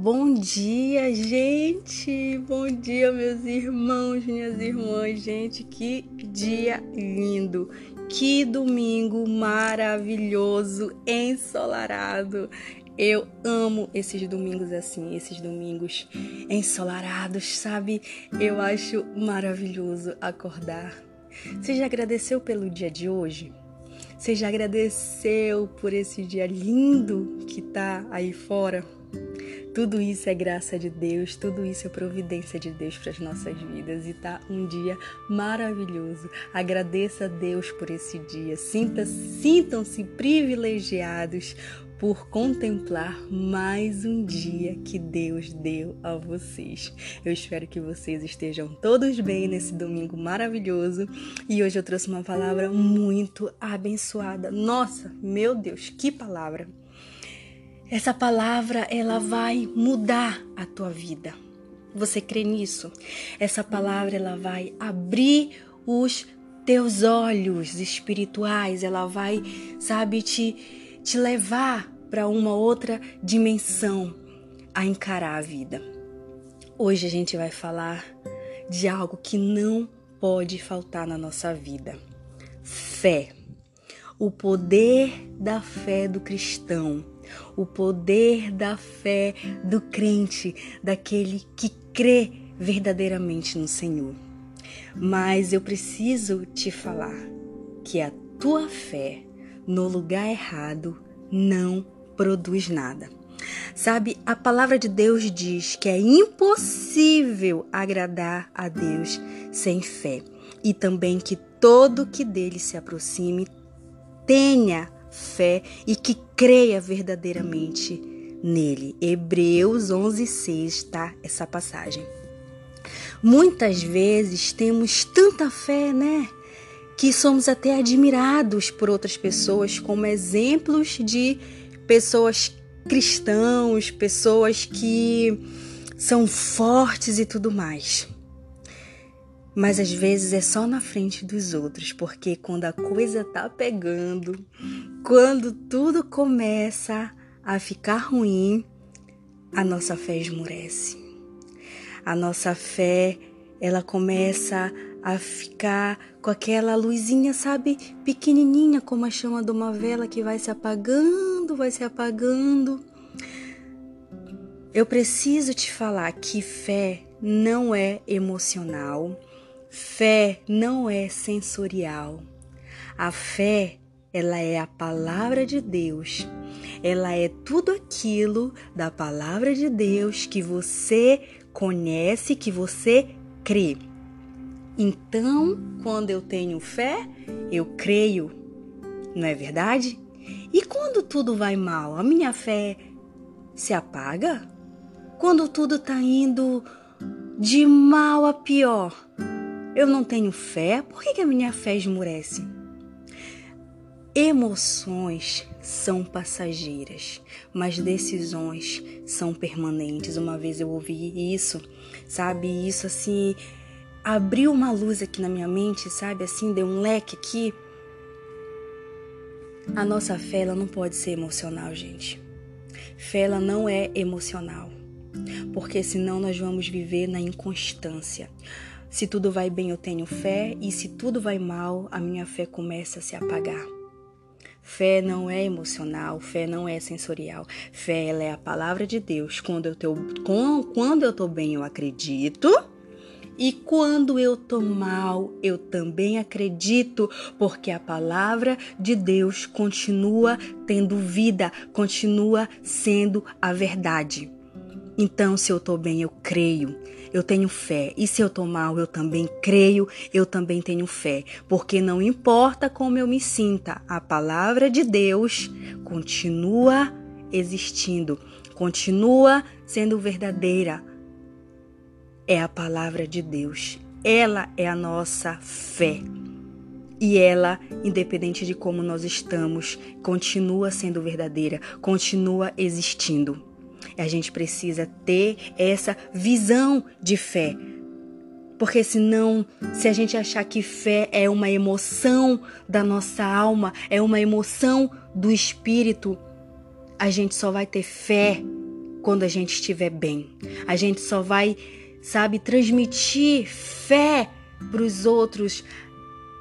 Bom dia, gente! Bom dia, meus irmãos, minhas irmãs, gente, que dia lindo! Que domingo maravilhoso, ensolarado! Eu amo esses domingos assim, esses domingos ensolarados, sabe? Eu acho maravilhoso acordar. Você já agradeceu pelo dia de hoje? Você já agradeceu por esse dia lindo que tá aí fora? Tudo isso é graça de Deus, tudo isso é providência de Deus para as nossas vidas e tá um dia maravilhoso. Agradeça a Deus por esse dia. Sinta, sintam-se privilegiados por contemplar mais um dia que Deus deu a vocês. Eu espero que vocês estejam todos bem nesse domingo maravilhoso e hoje eu trouxe uma palavra muito abençoada. Nossa, meu Deus, que palavra! Essa palavra ela vai mudar a tua vida. Você crê nisso? Essa palavra ela vai abrir os teus olhos espirituais, ela vai, sabe, te, te levar para uma outra dimensão a encarar a vida. Hoje a gente vai falar de algo que não pode faltar na nossa vida: fé. O poder da fé do cristão o poder da fé do crente, daquele que crê verdadeiramente no Senhor. Mas eu preciso te falar que a tua fé no lugar errado não produz nada. Sabe, a palavra de Deus diz que é impossível agradar a Deus sem fé e também que todo que dele se aproxime tenha fé e que creia verdadeiramente nele. Hebreus 11:6 está essa passagem. Muitas vezes temos tanta fé, né? Que somos até admirados por outras pessoas como exemplos de pessoas cristãos, pessoas que são fortes e tudo mais. Mas às vezes é só na frente dos outros, porque quando a coisa tá pegando, quando tudo começa a ficar ruim, a nossa fé esmurece. A nossa fé, ela começa a ficar com aquela luzinha, sabe, pequenininha, como a chama de uma vela que vai se apagando, vai se apagando. Eu preciso te falar que fé não é emocional Fé não é sensorial. A fé, ela é a palavra de Deus. Ela é tudo aquilo da palavra de Deus que você conhece, que você crê. Então, quando eu tenho fé, eu creio. Não é verdade? E quando tudo vai mal, a minha fé se apaga? Quando tudo está indo de mal a pior, eu não tenho fé, por que, que a minha fé esmurece? Emoções são passageiras, mas decisões são permanentes. Uma vez eu ouvi isso, sabe? Isso assim abriu uma luz aqui na minha mente, sabe? Assim, deu um leque aqui. A nossa fé ela não pode ser emocional, gente. Fé ela não é emocional, porque senão nós vamos viver na inconstância. Se tudo vai bem, eu tenho fé, e se tudo vai mal, a minha fé começa a se apagar. Fé não é emocional, fé não é sensorial. Fé ela é a palavra de Deus. Quando eu tô, quando eu tô bem, eu acredito. E quando eu tô mal, eu também acredito, porque a palavra de Deus continua tendo vida, continua sendo a verdade. Então, se eu tô bem, eu creio eu tenho fé. E se eu tô mal, eu também creio, eu também tenho fé. Porque não importa como eu me sinta, a palavra de Deus continua existindo, continua sendo verdadeira. É a palavra de Deus. Ela é a nossa fé. E ela, independente de como nós estamos, continua sendo verdadeira, continua existindo. A gente precisa ter essa visão de fé. Porque senão, se a gente achar que fé é uma emoção da nossa alma, é uma emoção do espírito, a gente só vai ter fé quando a gente estiver bem. A gente só vai, sabe, transmitir fé para os outros,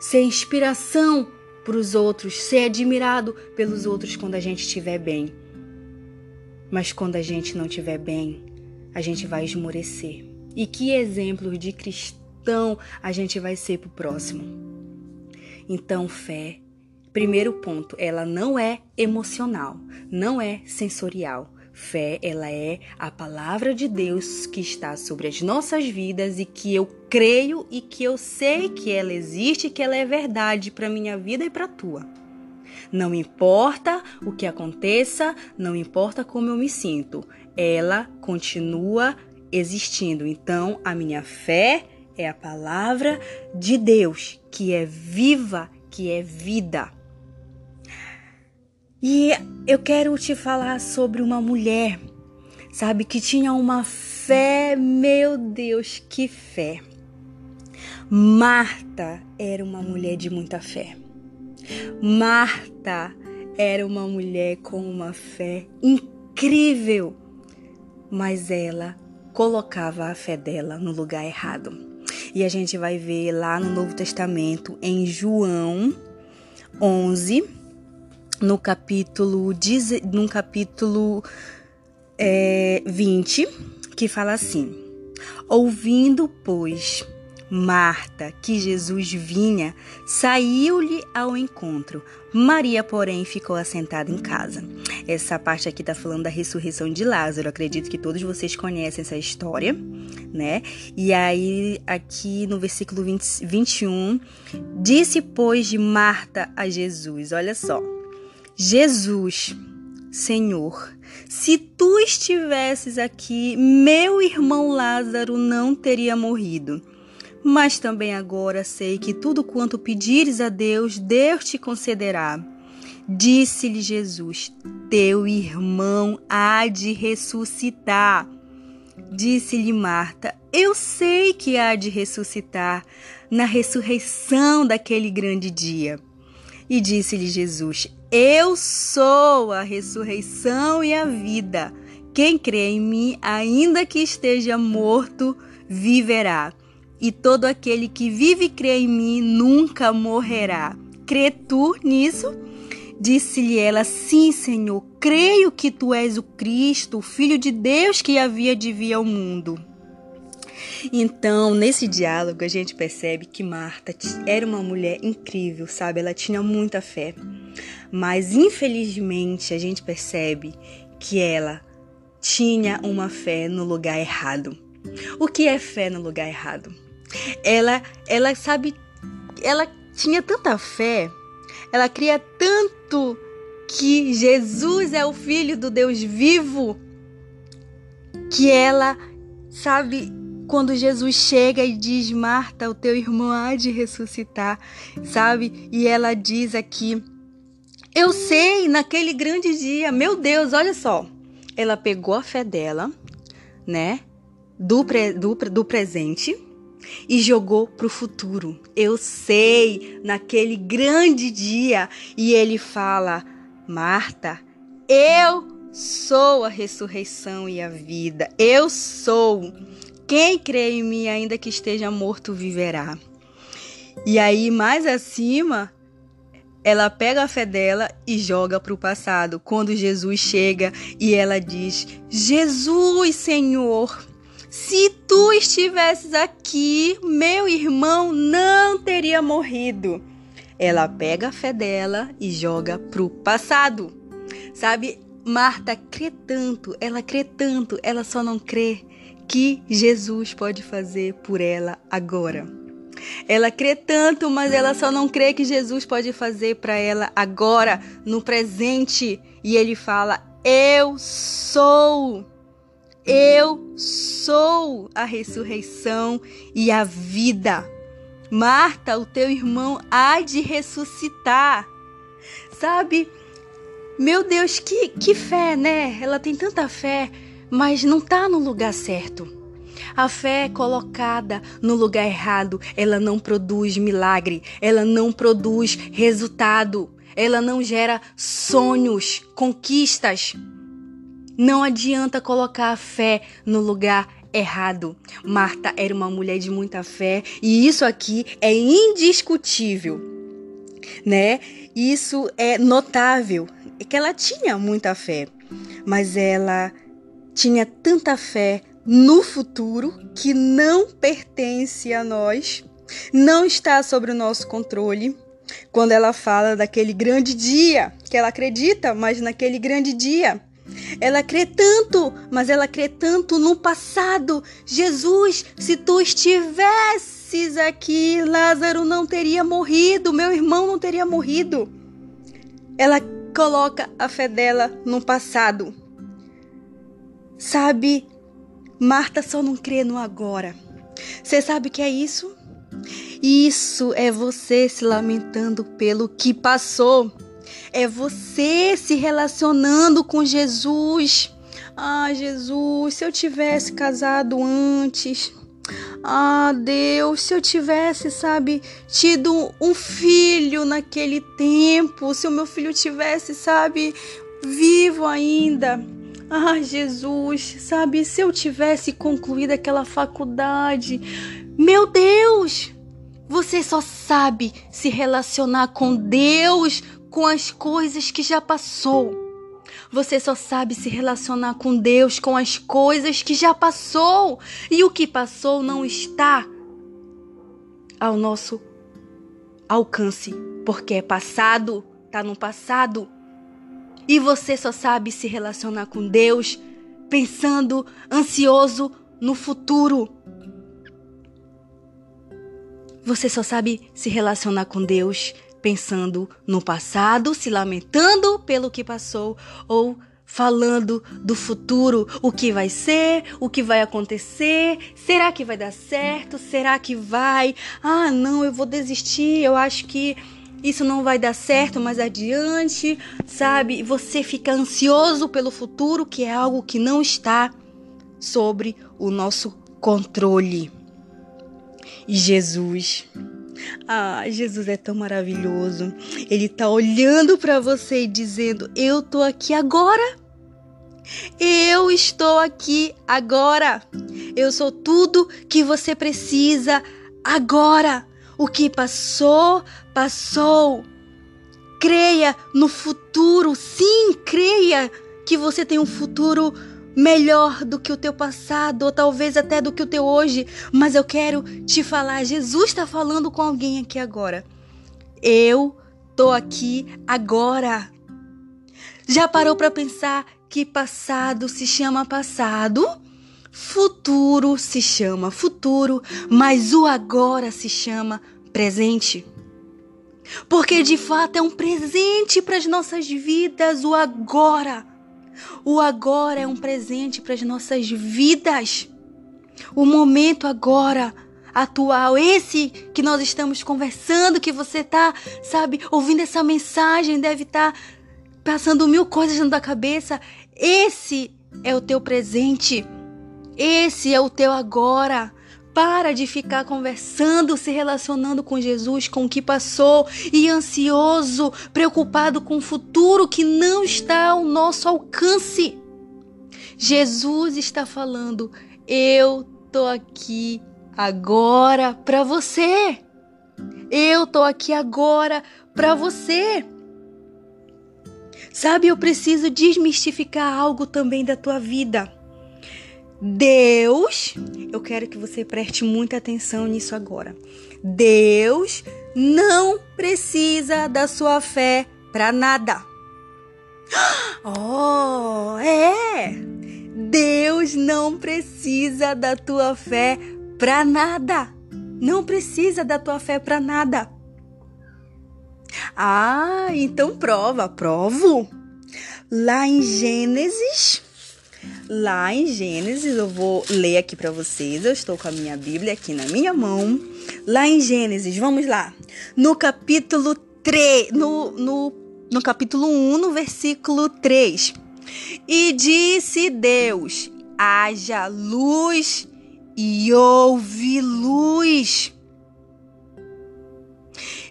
ser inspiração para os outros, ser admirado pelos outros quando a gente estiver bem. Mas quando a gente não estiver bem, a gente vai esmorecer. E que exemplo de cristão a gente vai ser para o próximo? Então, fé. Primeiro ponto, ela não é emocional, não é sensorial. Fé, ela é a palavra de Deus que está sobre as nossas vidas e que eu creio e que eu sei que ela existe, que ela é verdade para minha vida e para tua. Não importa o que aconteça, não importa como eu me sinto, ela continua existindo. Então, a minha fé é a palavra de Deus, que é viva, que é vida. E eu quero te falar sobre uma mulher, sabe, que tinha uma fé, meu Deus, que fé. Marta era uma mulher de muita fé. Marta era uma mulher com uma fé incrível, mas ela colocava a fé dela no lugar errado. E a gente vai ver lá no Novo Testamento, em João 11, no capítulo, no capítulo é, 20, que fala assim: Ouvindo, pois, Marta que Jesus vinha, saiu-lhe ao encontro. Maria, porém, ficou assentada em casa. Essa parte aqui está falando da ressurreição de Lázaro. Acredito que todos vocês conhecem essa história, né? E aí, aqui no versículo 20, 21, disse, pois, de Marta a Jesus: Olha só. Jesus, Senhor, se tu estivesses aqui, meu irmão Lázaro não teria morrido. Mas também agora sei que tudo quanto pedires a Deus, Deus te concederá. Disse-lhe Jesus: Teu irmão há de ressuscitar. Disse-lhe Marta: Eu sei que há de ressuscitar na ressurreição daquele grande dia. E disse-lhe Jesus: Eu sou a ressurreição e a vida. Quem crê em mim, ainda que esteja morto, viverá. E todo aquele que vive e crê em mim nunca morrerá. Crê tu nisso? Disse-lhe ela: Sim, Senhor, creio que tu és o Cristo, o Filho de Deus que havia de vir ao mundo. Então, nesse diálogo, a gente percebe que Marta era uma mulher incrível, sabe? Ela tinha muita fé. Mas, infelizmente, a gente percebe que ela tinha uma fé no lugar errado. O que é fé no lugar errado? Ela, ela sabe, ela tinha tanta fé, ela cria tanto que Jesus é o filho do Deus vivo, que ela, sabe, quando Jesus chega e diz: Marta, o teu irmão há de ressuscitar, sabe? E ela diz aqui: Eu sei, naquele grande dia, meu Deus, olha só. Ela pegou a fé dela, né? Do, pre, do, do presente e jogou para o futuro. Eu sei, naquele grande dia. E ele fala: Marta, eu sou a ressurreição e a vida. Eu sou. Quem crê em mim, ainda que esteja morto, viverá. E aí, mais acima, ela pega a fé dela e joga para o passado. Quando Jesus chega e ela diz: Jesus, Senhor, se tu estivesses aqui, meu irmão não teria morrido. Ela pega a fé dela e joga para o passado. Sabe, Marta crê tanto, ela crê tanto, ela só não crê que Jesus pode fazer por ela agora. Ela crê tanto, mas ela só não crê que Jesus pode fazer para ela agora, no presente. E ele fala: Eu sou. Eu sou a ressurreição e a vida. Marta, o teu irmão há de ressuscitar. Sabe? Meu Deus, que, que fé, né? Ela tem tanta fé mas não está no lugar certo. A fé é colocada no lugar errado, ela não produz milagre, ela não produz resultado, ela não gera sonhos, conquistas. Não adianta colocar a fé no lugar errado. Marta era uma mulher de muita fé e isso aqui é indiscutível, né? Isso é notável, é que ela tinha muita fé, mas ela tinha tanta fé no futuro que não pertence a nós, não está sobre o nosso controle. Quando ela fala daquele grande dia, que ela acredita, mas naquele grande dia, ela crê tanto, mas ela crê tanto no passado. Jesus, se tu estivesses aqui, Lázaro não teria morrido, meu irmão não teria morrido. Ela coloca a fé dela no passado. Sabe, Marta só não crê no agora. Você sabe o que é isso? Isso é você se lamentando pelo que passou. É você se relacionando com Jesus. Ah, Jesus, se eu tivesse casado antes. Ah, Deus, se eu tivesse, sabe, tido um filho naquele tempo, se o meu filho tivesse, sabe, vivo ainda. Ah, Jesus, sabe, se eu tivesse concluído aquela faculdade. Meu Deus! Você só sabe se relacionar com Deus com as coisas que já passou. Você só sabe se relacionar com Deus com as coisas que já passou. E o que passou não está ao nosso alcance, porque é passado, está no passado. E você só sabe se relacionar com Deus pensando ansioso no futuro. Você só sabe se relacionar com Deus pensando no passado, se lamentando pelo que passou ou falando do futuro, o que vai ser, o que vai acontecer, será que vai dar certo? Será que vai? Ah, não, eu vou desistir, eu acho que isso não vai dar certo mais adiante, sabe? Você fica ansioso pelo futuro, que é algo que não está sobre o nosso controle. E Jesus ah, Jesus é tão maravilhoso. Ele tá olhando para você e dizendo: "Eu tô aqui agora. Eu estou aqui agora. Eu sou tudo que você precisa agora. O que passou, passou. Creia no futuro. Sim, creia que você tem um futuro melhor do que o teu passado, ou talvez até do que o teu hoje, mas eu quero te falar, Jesus está falando com alguém aqui agora. Eu tô aqui agora. Já parou para pensar que passado se chama passado? Futuro se chama futuro, mas o agora se chama presente. Porque de fato é um presente para as nossas vidas, o agora. O agora é um presente para as nossas vidas. O momento agora atual, esse que nós estamos conversando, que você tá, sabe, ouvindo essa mensagem, deve estar tá passando mil coisas dentro da cabeça. Esse é o teu presente. Esse é o teu agora. Para de ficar conversando, se relacionando com Jesus, com o que passou e ansioso, preocupado com o futuro que não está ao nosso alcance. Jesus está falando: Eu tô aqui agora para você. Eu tô aqui agora para você. Sabe, eu preciso desmistificar algo também da tua vida. Deus, eu quero que você preste muita atenção nisso agora. Deus não precisa da sua fé para nada. Oh, é! Deus não precisa da tua fé para nada. Não precisa da tua fé para nada. Ah, então prova, provo. Lá em Gênesis Lá em Gênesis, eu vou ler aqui para vocês. Eu estou com a minha Bíblia aqui na minha mão. Lá em Gênesis, vamos lá. No capítulo 3, no, no, no capítulo 1, no versículo 3. E disse Deus: haja luz e houve luz.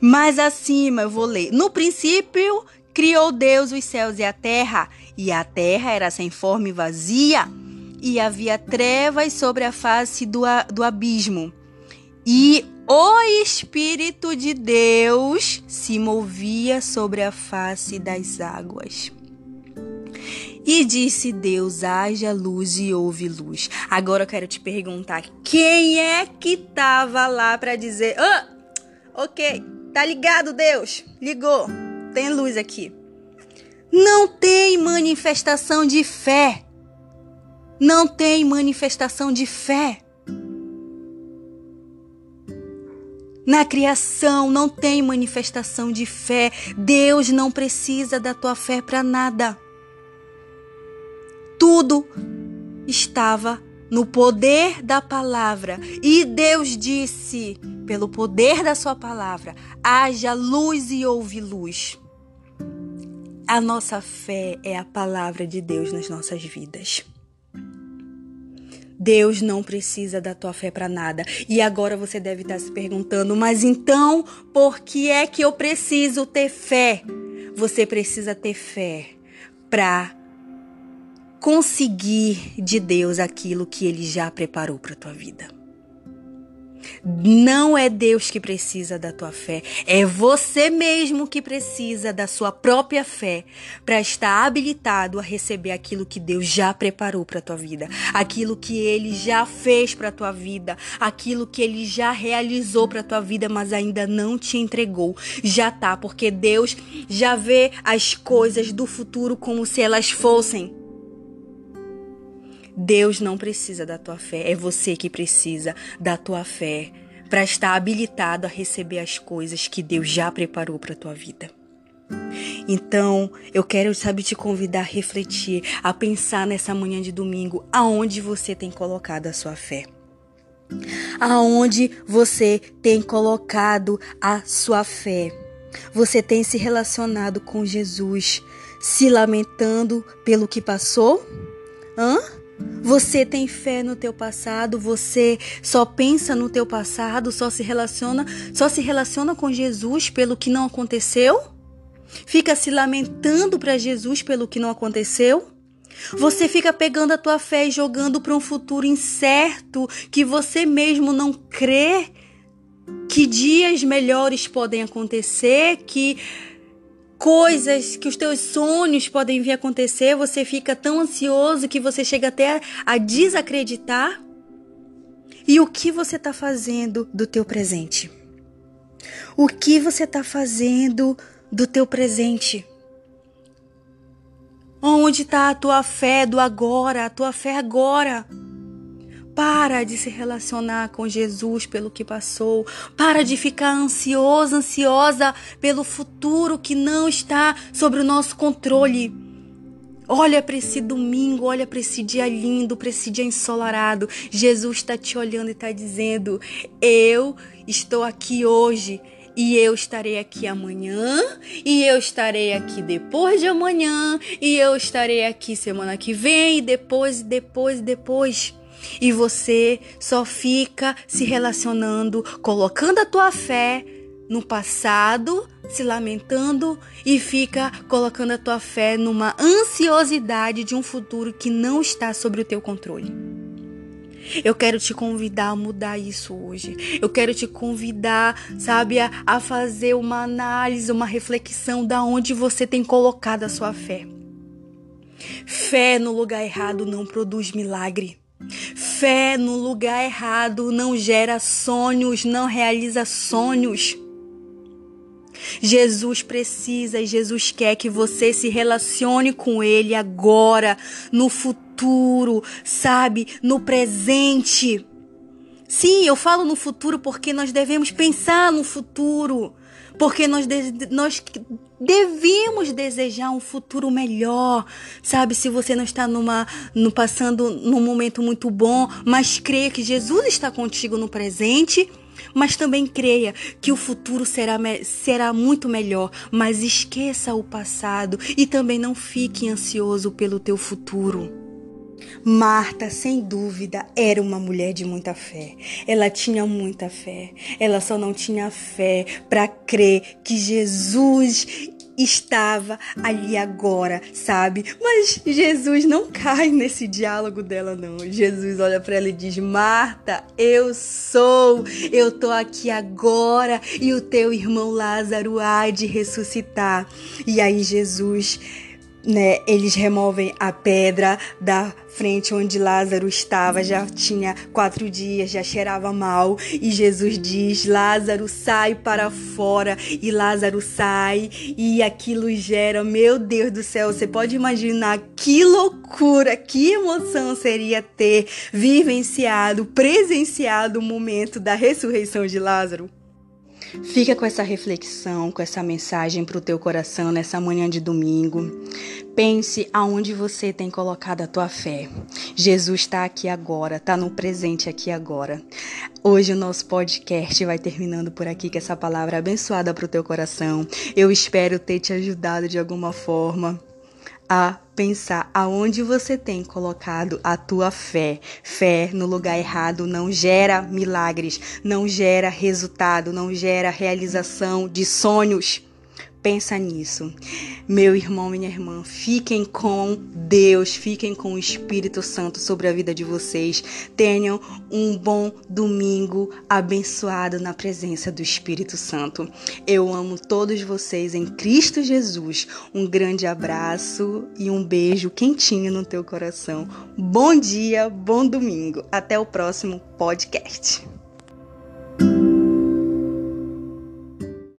Mais acima eu vou ler. No princípio criou Deus os céus e a terra, e a terra era sem forma e vazia, e havia trevas sobre a face do, do abismo. E o Espírito de Deus se movia sobre a face das águas. E disse Deus: haja luz e houve luz. Agora eu quero te perguntar: quem é que estava lá para dizer: ah, ok, tá ligado, Deus? Ligou, tem luz aqui. Não tem manifestação de fé. Não tem manifestação de fé. Na criação não tem manifestação de fé. Deus não precisa da tua fé para nada. Tudo estava no poder da palavra. E Deus disse, pelo poder da sua palavra, haja luz e houve luz. A nossa fé é a palavra de Deus nas nossas vidas. Deus não precisa da tua fé para nada. E agora você deve estar se perguntando, mas então por que é que eu preciso ter fé? Você precisa ter fé para conseguir de Deus aquilo que ele já preparou para tua vida. Não é Deus que precisa da tua fé, é você mesmo que precisa da sua própria fé para estar habilitado a receber aquilo que Deus já preparou para tua vida, aquilo que ele já fez para tua vida, aquilo que ele já realizou para tua vida, mas ainda não te entregou. Já tá, porque Deus já vê as coisas do futuro como se elas fossem. Deus não precisa da tua fé, é você que precisa da tua fé para estar habilitado a receber as coisas que Deus já preparou para tua vida. Então, eu quero, sabe, te convidar a refletir, a pensar nessa manhã de domingo, aonde você tem colocado a sua fé. Aonde você tem colocado a sua fé. Você tem se relacionado com Jesus, se lamentando pelo que passou? Hã? Você tem fé no teu passado, você só pensa no teu passado, só se relaciona, só se relaciona com Jesus pelo que não aconteceu? Fica se lamentando para Jesus pelo que não aconteceu? Você fica pegando a tua fé e jogando para um futuro incerto que você mesmo não crê que dias melhores podem acontecer, que coisas, que os teus sonhos podem vir acontecer, você fica tão ansioso que você chega até a desacreditar? E o que você está fazendo do teu presente? O que você está fazendo do teu presente? Onde está a tua fé do agora, a tua fé agora? Para de se relacionar com Jesus pelo que passou. Para de ficar ansioso, ansiosa pelo futuro que não está sobre o nosso controle. Olha para esse domingo, olha para esse dia lindo, para esse dia ensolarado. Jesus está te olhando e está dizendo: Eu estou aqui hoje e eu estarei aqui amanhã, e eu estarei aqui depois de amanhã, e eu estarei aqui semana que vem, e depois, e depois, e depois. E você só fica se relacionando, colocando a tua fé no passado, se lamentando e fica colocando a tua fé numa ansiosidade de um futuro que não está sobre o teu controle. Eu quero te convidar a mudar isso hoje. Eu quero te convidar, sabe, a, a fazer uma análise, uma reflexão da onde você tem colocado a sua fé. Fé no lugar errado não produz milagre. Fé no lugar errado não gera sonhos, não realiza sonhos. Jesus precisa e Jesus quer que você se relacione com Ele agora, no futuro, sabe? No presente. Sim, eu falo no futuro porque nós devemos pensar no futuro. Porque nós, nós devemos desejar um futuro melhor, sabe? Se você não está numa, no, passando num momento muito bom, mas creia que Jesus está contigo no presente, mas também creia que o futuro será, será muito melhor, mas esqueça o passado e também não fique ansioso pelo teu futuro. Marta, sem dúvida, era uma mulher de muita fé. Ela tinha muita fé. Ela só não tinha fé para crer que Jesus estava ali agora, sabe? Mas Jesus não cai nesse diálogo dela, não. Jesus olha para ela e diz: Marta, eu sou, eu tô aqui agora e o teu irmão Lázaro há de ressuscitar. E aí Jesus né, eles removem a pedra da frente onde Lázaro estava, já tinha quatro dias, já cheirava mal, e Jesus diz: Lázaro, sai para fora, e Lázaro sai, e aquilo gera, meu Deus do céu, você pode imaginar que loucura, que emoção seria ter vivenciado, presenciado o momento da ressurreição de Lázaro? Fica com essa reflexão, com essa mensagem para o teu coração nessa manhã de domingo. Pense aonde você tem colocado a tua fé. Jesus está aqui agora, está no presente aqui agora. Hoje o nosso podcast vai terminando por aqui com essa palavra abençoada para o teu coração. Eu espero ter te ajudado de alguma forma a pensar aonde você tem colocado a tua fé. Fé no lugar errado não gera milagres, não gera resultado, não gera realização de sonhos. Pensa nisso. Meu irmão, minha irmã, fiquem com Deus, fiquem com o Espírito Santo sobre a vida de vocês. Tenham um bom domingo abençoado na presença do Espírito Santo. Eu amo todos vocês em Cristo Jesus. Um grande abraço e um beijo quentinho no teu coração. Bom dia, bom domingo. Até o próximo podcast.